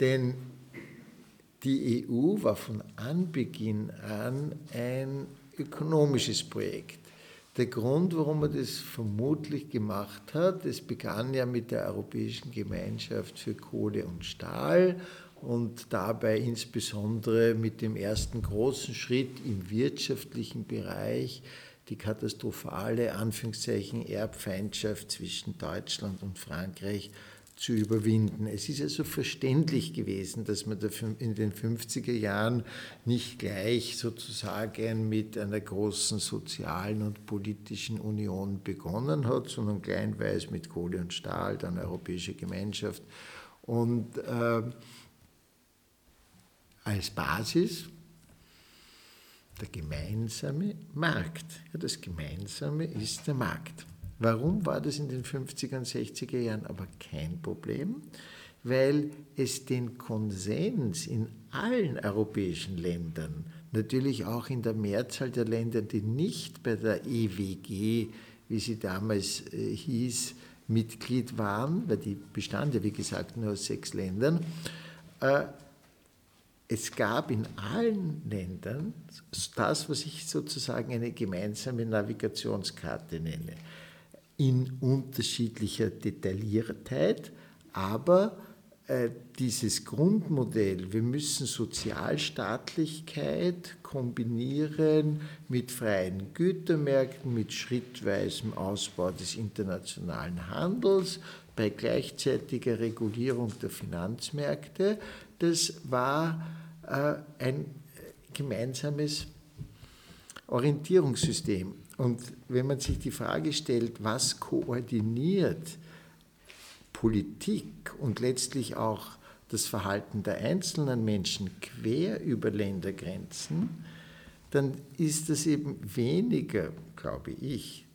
denn die EU war von Anbeginn an ein ökonomisches Projekt. Der Grund, warum man das vermutlich gemacht hat, es begann ja mit der Europäischen Gemeinschaft für Kohle und Stahl und dabei insbesondere mit dem ersten großen Schritt im wirtschaftlichen Bereich die katastrophale Anführungszeichen Erbfeindschaft zwischen Deutschland und Frankreich zu überwinden. Es ist also verständlich gewesen, dass man in den 50er Jahren nicht gleich sozusagen mit einer großen sozialen und politischen Union begonnen hat, sondern kleinweise mit Kohle und Stahl, dann Europäische Gemeinschaft. Und äh, als Basis der gemeinsame Markt. Ja, das Gemeinsame ist der Markt. Warum war das in den 50er und 60er Jahren aber kein Problem? Weil es den Konsens in allen europäischen Ländern, natürlich auch in der Mehrzahl der Länder, die nicht bei der EWG, wie sie damals äh, hieß, Mitglied waren, weil die bestand ja wie gesagt nur aus sechs Ländern, äh, es gab in allen Ländern das, was ich sozusagen eine gemeinsame Navigationskarte nenne. In unterschiedlicher Detailliertheit, aber äh, dieses Grundmodell, wir müssen Sozialstaatlichkeit kombinieren mit freien Gütermärkten, mit schrittweisem Ausbau des internationalen Handels, bei gleichzeitiger Regulierung der Finanzmärkte, das war äh, ein gemeinsames Orientierungssystem. Und wenn man sich die Frage stellt, was koordiniert Politik und letztlich auch das Verhalten der einzelnen Menschen quer über Ländergrenzen, dann ist das eben weniger, glaube ich,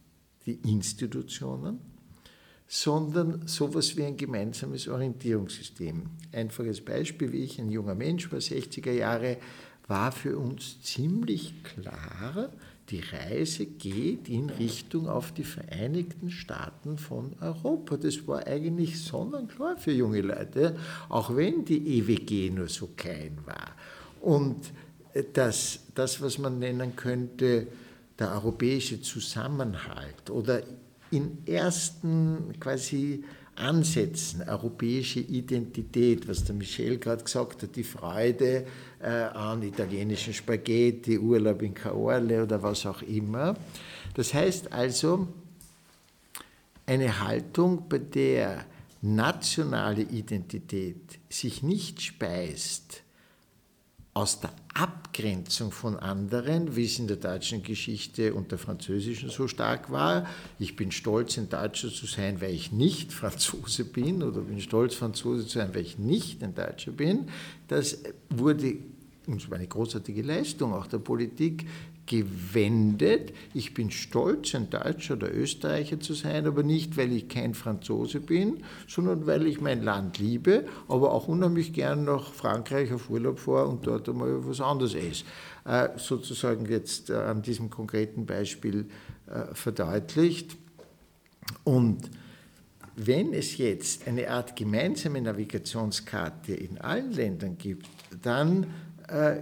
die Institutionen, sondern sowas wie ein gemeinsames Orientierungssystem. Einfaches Beispiel, wie ich, ein junger Mensch war, 60er Jahre, war für uns ziemlich klar, die Reise geht in Richtung auf die Vereinigten Staaten von Europa. Das war eigentlich sonnenklar für junge Leute, auch wenn die EWG nur so klein war. Und das, das was man nennen könnte, der europäische Zusammenhalt oder in ersten quasi Ansätzen, europäische Identität, was der Michel gerade gesagt hat, die Freude äh, an italienischen Spaghetti, Urlaub in Caorle oder was auch immer. Das heißt also, eine Haltung, bei der nationale Identität sich nicht speist aus der Abgrenzung von anderen, wie es in der deutschen Geschichte und der französischen so stark war. Ich bin stolz, ein Deutscher zu sein, weil ich nicht Franzose bin, oder bin stolz, Franzose zu sein, weil ich nicht ein Deutscher bin. Das wurde, und war eine großartige Leistung auch der Politik, gewendet. Ich bin stolz, ein Deutscher oder Österreicher zu sein, aber nicht, weil ich kein Franzose bin, sondern weil ich mein Land liebe, aber auch unheimlich gern nach Frankreich auf Urlaub fahre und dort einmal was anderes esse. Äh, sozusagen jetzt äh, an diesem konkreten Beispiel äh, verdeutlicht. Und wenn es jetzt eine Art gemeinsame Navigationskarte in allen Ländern gibt, dann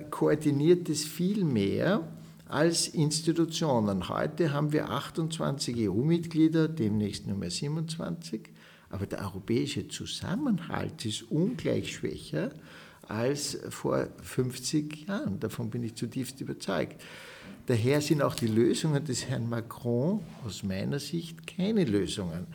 koordiniert es viel mehr als Institutionen. Heute haben wir 28 EU-Mitglieder, demnächst nur mehr 27, aber der europäische Zusammenhalt ist ungleich schwächer als vor 50 Jahren. Davon bin ich zutiefst überzeugt. Daher sind auch die Lösungen des Herrn Macron aus meiner Sicht keine Lösungen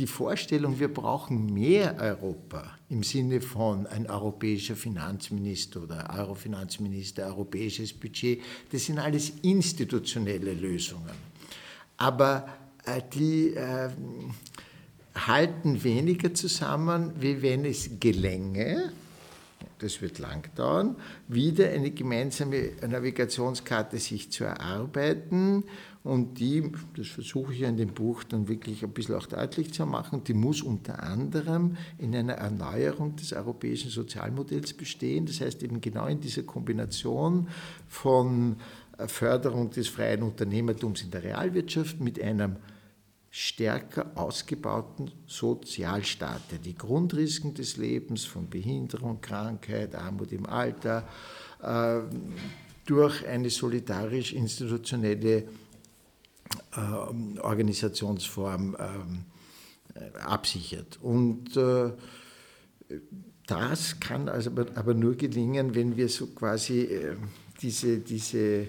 die Vorstellung, wir brauchen mehr Europa im Sinne von ein europäischer Finanzminister oder Eurofinanzminister, europäisches Budget, das sind alles institutionelle Lösungen. Aber äh, die äh, halten weniger zusammen, wie wenn es gelänge, das wird lang dauern, wieder eine gemeinsame Navigationskarte sich zu erarbeiten. Und die, das versuche ich in dem Buch dann wirklich ein bisschen auch deutlich zu machen, die muss unter anderem in einer Erneuerung des europäischen Sozialmodells bestehen. Das heißt eben genau in dieser Kombination von Förderung des freien Unternehmertums in der Realwirtschaft mit einem stärker ausgebauten Sozialstaat, der die Grundrisiken des Lebens von Behinderung, Krankheit, Armut im Alter äh, durch eine solidarisch institutionelle äh, Organisationsform äh, absichert. Und äh, das kann also aber, nur gelingen, wenn wir so quasi äh, diese, diese,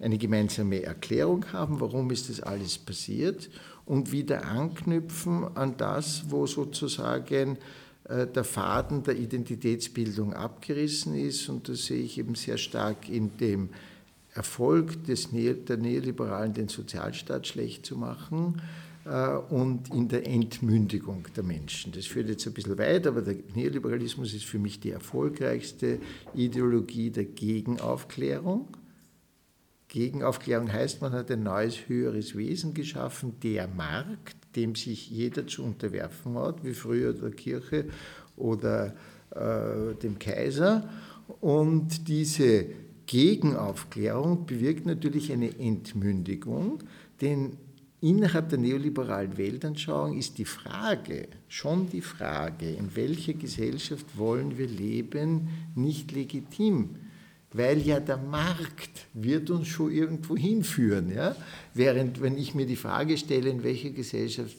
eine gemeinsame Erklärung haben, warum ist das alles passiert und wieder anknüpfen an das, wo sozusagen der Faden der Identitätsbildung abgerissen ist. Und das sehe ich eben sehr stark in dem Erfolg des, der Neoliberalen, den Sozialstaat schlecht zu machen äh, und in der Entmündigung der Menschen. Das führt jetzt ein bisschen weit, aber der Neoliberalismus ist für mich die erfolgreichste Ideologie der Gegenaufklärung. Gegenaufklärung heißt, man hat ein neues, höheres Wesen geschaffen, der Markt, dem sich jeder zu unterwerfen hat, wie früher der Kirche oder äh, dem Kaiser. Und diese Gegenaufklärung bewirkt natürlich eine Entmündigung, denn innerhalb der neoliberalen Weltanschauung ist die Frage, schon die Frage, in welcher Gesellschaft wollen wir leben, nicht legitim weil ja der Markt wird uns schon irgendwo hinführen. Ja? Während wenn ich mir die Frage stelle, in welcher Gesellschaft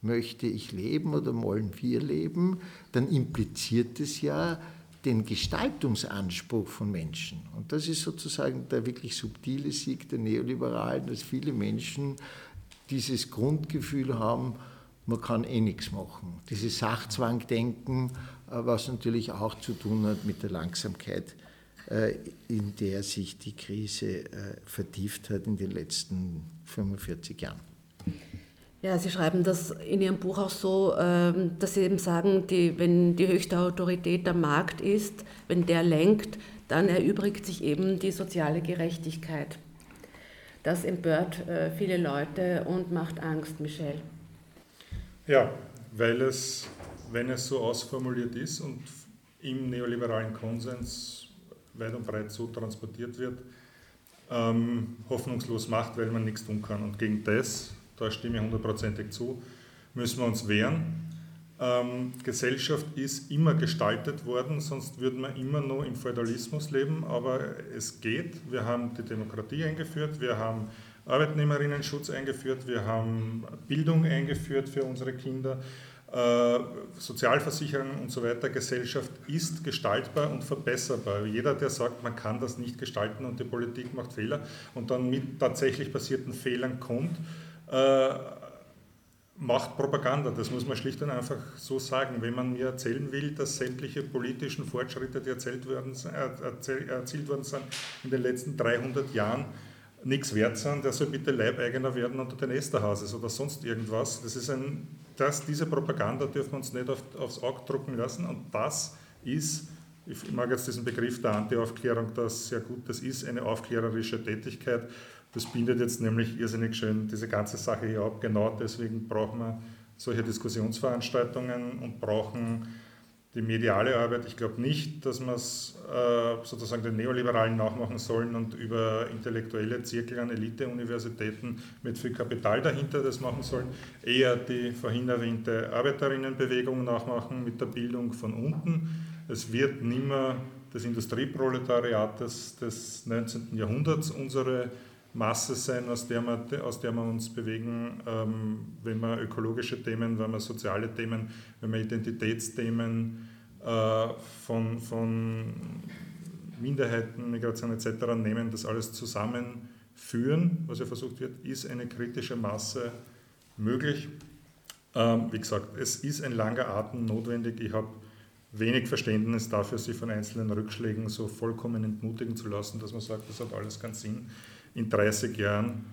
möchte ich leben oder wollen wir leben, dann impliziert es ja den Gestaltungsanspruch von Menschen. Und das ist sozusagen der wirklich subtile Sieg der Neoliberalen, dass viele Menschen dieses Grundgefühl haben, man kann eh nichts machen. Dieses Sachzwangdenken, äh, was natürlich auch zu tun hat mit der Langsamkeit äh, in der sich die Krise äh, vertieft hat in den letzten 45 Jahren. Ja, Sie schreiben das in Ihrem Buch auch so, ähm, dass Sie eben sagen, die, wenn die höchste Autorität der Markt ist, wenn der lenkt, dann erübrigt sich eben die soziale Gerechtigkeit. Das empört äh, viele Leute und macht Angst, Michel. Ja, weil es, wenn es so ausformuliert ist und im neoliberalen Konsens weit und breit so transportiert wird, ähm, hoffnungslos macht, weil man nichts tun kann. Und gegen das da stimme ich hundertprozentig zu, müssen wir uns wehren. Ähm, Gesellschaft ist immer gestaltet worden, sonst würden wir immer noch im Feudalismus leben, aber es geht. Wir haben die Demokratie eingeführt, wir haben Arbeitnehmerinnenschutz eingeführt, wir haben Bildung eingeführt für unsere Kinder, äh, Sozialversicherung und so weiter. Gesellschaft ist gestaltbar und verbesserbar. Jeder, der sagt, man kann das nicht gestalten und die Politik macht Fehler und dann mit tatsächlich passierten Fehlern kommt, äh, macht Propaganda. Das muss man schlicht und einfach so sagen. Wenn man mir erzählen will, dass sämtliche politischen Fortschritte, die erzählt worden, erzähl, erzielt worden sind in den letzten 300 Jahren, nichts wert sind, der soll bitte Leibeigener werden unter den Esterhauses oder sonst irgendwas. Das ist ein, das, diese Propaganda dürfen wir uns nicht auf, aufs Auge drucken lassen und das ist, ich mag jetzt diesen Begriff der Anti-Aufklärung, das sehr gut, das ist eine aufklärerische Tätigkeit das bindet jetzt nämlich irrsinnig schön diese ganze Sache hier ab. Genau deswegen brauchen wir solche Diskussionsveranstaltungen und brauchen die mediale Arbeit. Ich glaube nicht, dass wir es äh, sozusagen den Neoliberalen nachmachen sollen und über intellektuelle Zirkel an Elite-Universitäten mit viel Kapital dahinter das machen sollen. Eher die vorhin erwähnte Arbeiterinnenbewegung nachmachen mit der Bildung von unten. Es wird nimmer des, des 19. Jahrhunderts unsere Masse sein, aus der wir, aus der wir uns bewegen, ähm, wenn wir ökologische Themen, wenn wir soziale Themen, wenn wir Identitätsthemen äh, von, von Minderheiten, Migration etc. nehmen, das alles zusammenführen, was ja versucht wird, ist eine kritische Masse möglich. Ähm, wie gesagt, es ist ein langer Atem notwendig. Ich habe wenig Verständnis dafür, sich von einzelnen Rückschlägen so vollkommen entmutigen zu lassen, dass man sagt, das hat alles keinen Sinn in 30 Jahren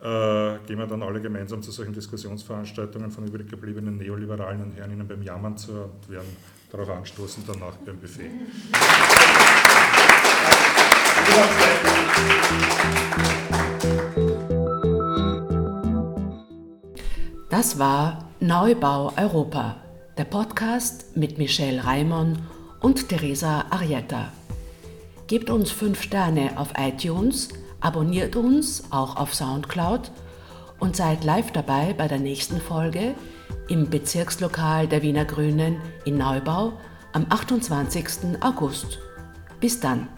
äh, gehen wir dann alle gemeinsam zu solchen Diskussionsveranstaltungen von übrig gebliebenen Neoliberalen und hören ihnen beim Jammern zu und werden darauf anstoßen, danach beim Buffet. Das war Neubau Europa, der Podcast mit Michelle Raimon und Teresa Arietta. Gebt uns fünf Sterne auf iTunes – Abonniert uns auch auf SoundCloud und seid live dabei bei der nächsten Folge im Bezirkslokal der Wiener Grünen in Neubau am 28. August. Bis dann.